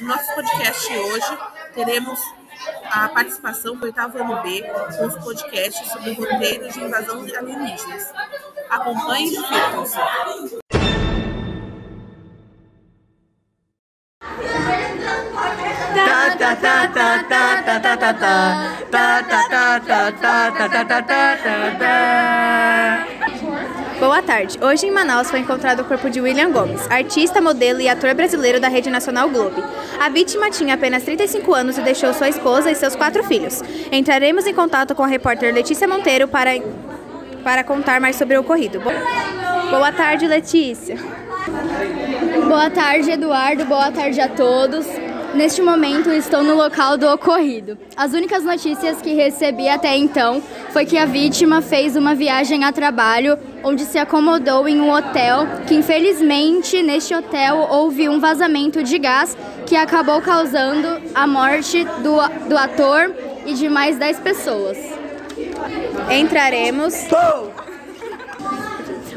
nosso podcast hoje teremos a participação do oitavo ano B com os podcasts sobre roteiros de invasão alienígenas. Acompanhe e divirtam-se. Boa tarde. Hoje em Manaus foi encontrado o corpo de William Gomes, artista, modelo e ator brasileiro da Rede Nacional Globo. A vítima tinha apenas 35 anos e deixou sua esposa e seus quatro filhos. Entraremos em contato com a repórter Letícia Monteiro para, para contar mais sobre o ocorrido. Boa tarde, Letícia. Boa tarde, Eduardo. Boa tarde a todos. Neste momento estou no local do ocorrido. As únicas notícias que recebi até então foi que a vítima fez uma viagem a trabalho onde se acomodou em um hotel, que infelizmente neste hotel houve um vazamento de gás que acabou causando a morte do, do ator e de mais 10 pessoas. Entraremos.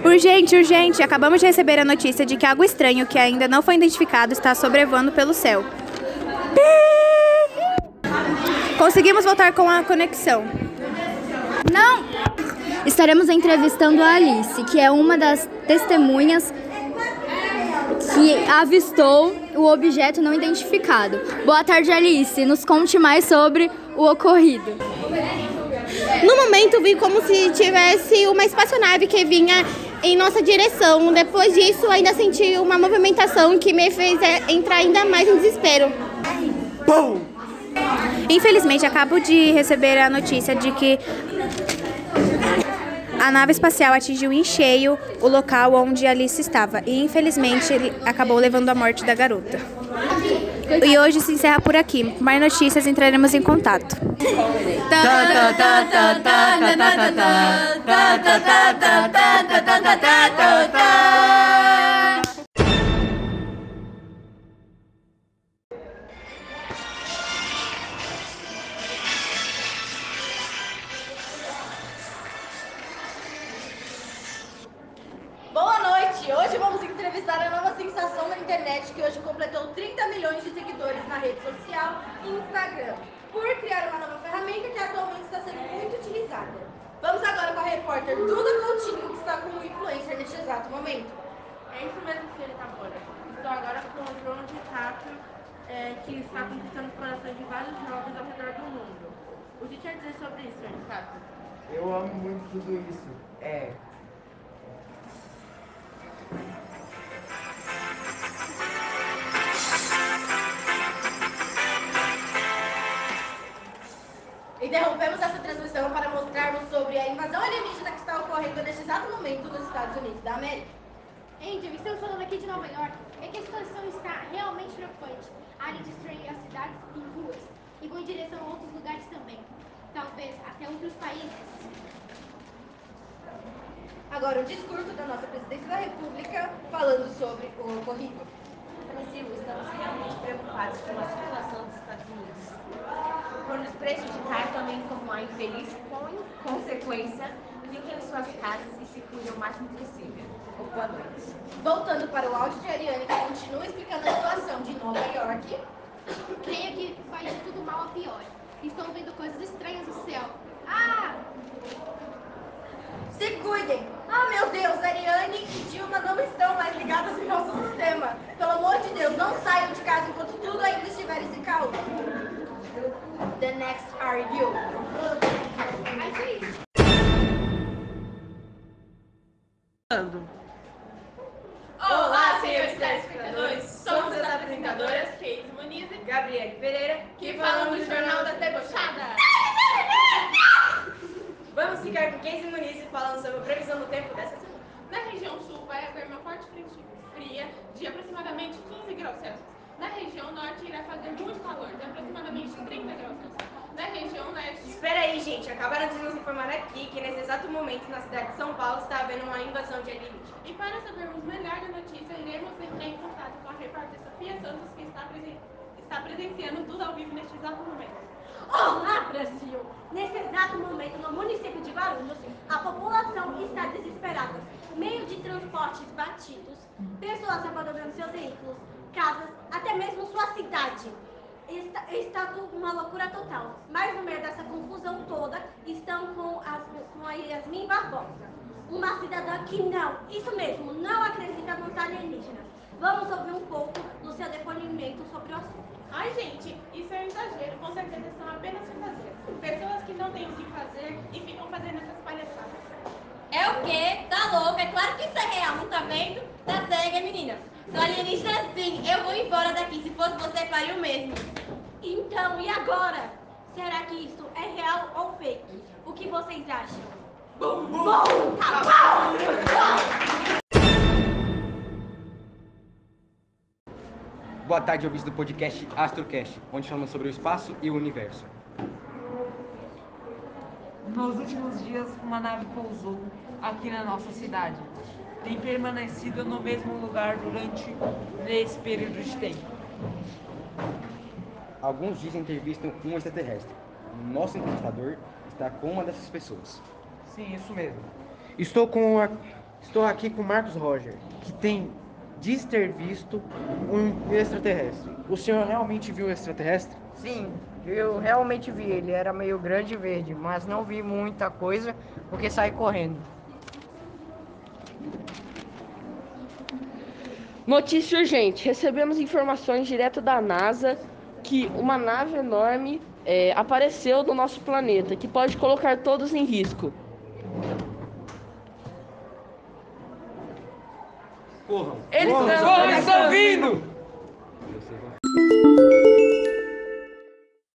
Urgente, urgente! Acabamos de receber a notícia de que algo estranho que ainda não foi identificado está sobrevoando pelo céu. Conseguimos voltar com a conexão. Não! Estaremos entrevistando a Alice, que é uma das testemunhas que avistou o objeto não identificado. Boa tarde, Alice. Nos conte mais sobre o ocorrido. No momento, vi como se tivesse uma espaçonave que vinha em nossa direção. Depois disso, ainda senti uma movimentação que me fez é, entrar ainda mais em desespero. Infelizmente, acabo de receber a notícia de que a nave espacial atingiu em cheio o local onde Alice estava e, infelizmente, ele acabou levando à morte da garota. E hoje se encerra por aqui. Mais notícias entraremos em contato. Noite! Hoje vamos entrevistar a nova sensação da internet que hoje completou 30 milhões de seguidores na rede social e Instagram, por criar uma nova ferramenta que atualmente está sendo muito utilizada. Vamos agora com a repórter Duda Coutinho, que está como influencer neste exato momento. É isso mesmo, senhorita Moura. Estou agora com o João de Castro, é, que está conquistando os corações de vários jovens ao redor do mundo. O que quer dizer sobre isso, senhor de Castro? Eu amo muito tudo isso. É. Interrompemos essa transmissão para mostrarmos sobre a invasão alienígena que está ocorrendo neste exato momento nos Estados Unidos da América. Angel, estamos falando aqui de Nova York. É que a situação está realmente preocupante. Aliens destruem as cidades e ruas e vão em direção a outros lugares também. Talvez até outros países. Agora, o discurso da nossa presidência da República falando sobre o ocorrido. Brasil, estamos realmente preocupados com a situação dos Estados Unidos. Por nos prejudicar também como a infeliz con- consequência, fiquem em suas casas e se cuidem o máximo possível. Ou boa noite. Voltando para o áudio de Ariane, que continua explicando a situação de Nova York. Creio que vai de tudo mal a pior. Estão vendo coisas estranhas no céu. Ah! Se cuidem! Ah, meu Deus, Ariane e Dilma não estão mais ligadas em nosso sistema. Pelo amor de Deus, não saiam de casa enquanto tudo ainda estiver esse caos. Next are you. Mas é isso. Olá, senhores telespectadores! Somos as apresentadoras Kate Muniz e Gabriele Pereira, que falamos do Jornal da Debochada. Vamos ficar com 15 Muniz falando sobre a previsão do tempo dessa semana. Na região sul vai haver uma forte frente fria de aproximadamente 15 graus Celsius. Na região norte irá fazer muito calor, de aproximadamente 30 graus Celsius. Na região leste Espera aí, gente. Acabaram de nos informar aqui que nesse exato momento na cidade de São Paulo está havendo uma invasão de alienígenas. E para sabermos melhor da notícia, iremos entrar em contato com a repórter Sofia Santos, que está, presen está presenciando tudo ao vivo neste exato momento. Olá, Brasil! Nesse exato momento, no município de Guarulhos, a população está desesperada. Meio de transportes batidos, pessoas abandonando seus veículos, casas, até mesmo sua cidade. Está, está tudo uma loucura total. Mas no meio dessa confusão toda, estão com, as, com a Yasmin Barbosa. Uma cidadã que não, isso mesmo, não acredita nos alienígenas. Vamos ouvir um pouco do seu depoimento sobre o assunto. Ai, gente, isso é um exagero. Com certeza são apenas fantasias. Pessoas que não têm o que fazer e ficam fazendo essas palhaçadas. É o quê? Tá louca? É claro que isso é real, não tá vendo? Tá cega, menina. Sou alienígena sim. Eu vou embora daqui. Se fosse você, faria o mesmo. Então, e agora? Será que isso é real ou fake? O que vocês acham? Bum, bum, Boa tarde, ouvintes do podcast AstroCast, onde falamos sobre o espaço e o universo. Nos últimos dias, uma nave pousou aqui na nossa cidade. Tem permanecido no mesmo lugar durante esse período de tempo. Alguns dizem ter visto um extraterrestre. Nosso entrevistador está com uma dessas pessoas. Sim, isso mesmo. Estou, com a- Estou aqui com o Marcos Roger, que tem diz ter visto um extraterrestre. O senhor realmente viu um extraterrestre? Sim, eu realmente vi. Ele era meio grande e verde, mas não vi muita coisa porque saí correndo. Notícia urgente: recebemos informações direto da NASA que uma nave enorme é, apareceu no nosso planeta que pode colocar todos em risco. Corram! Eles Corram, estão- eles estão vindo!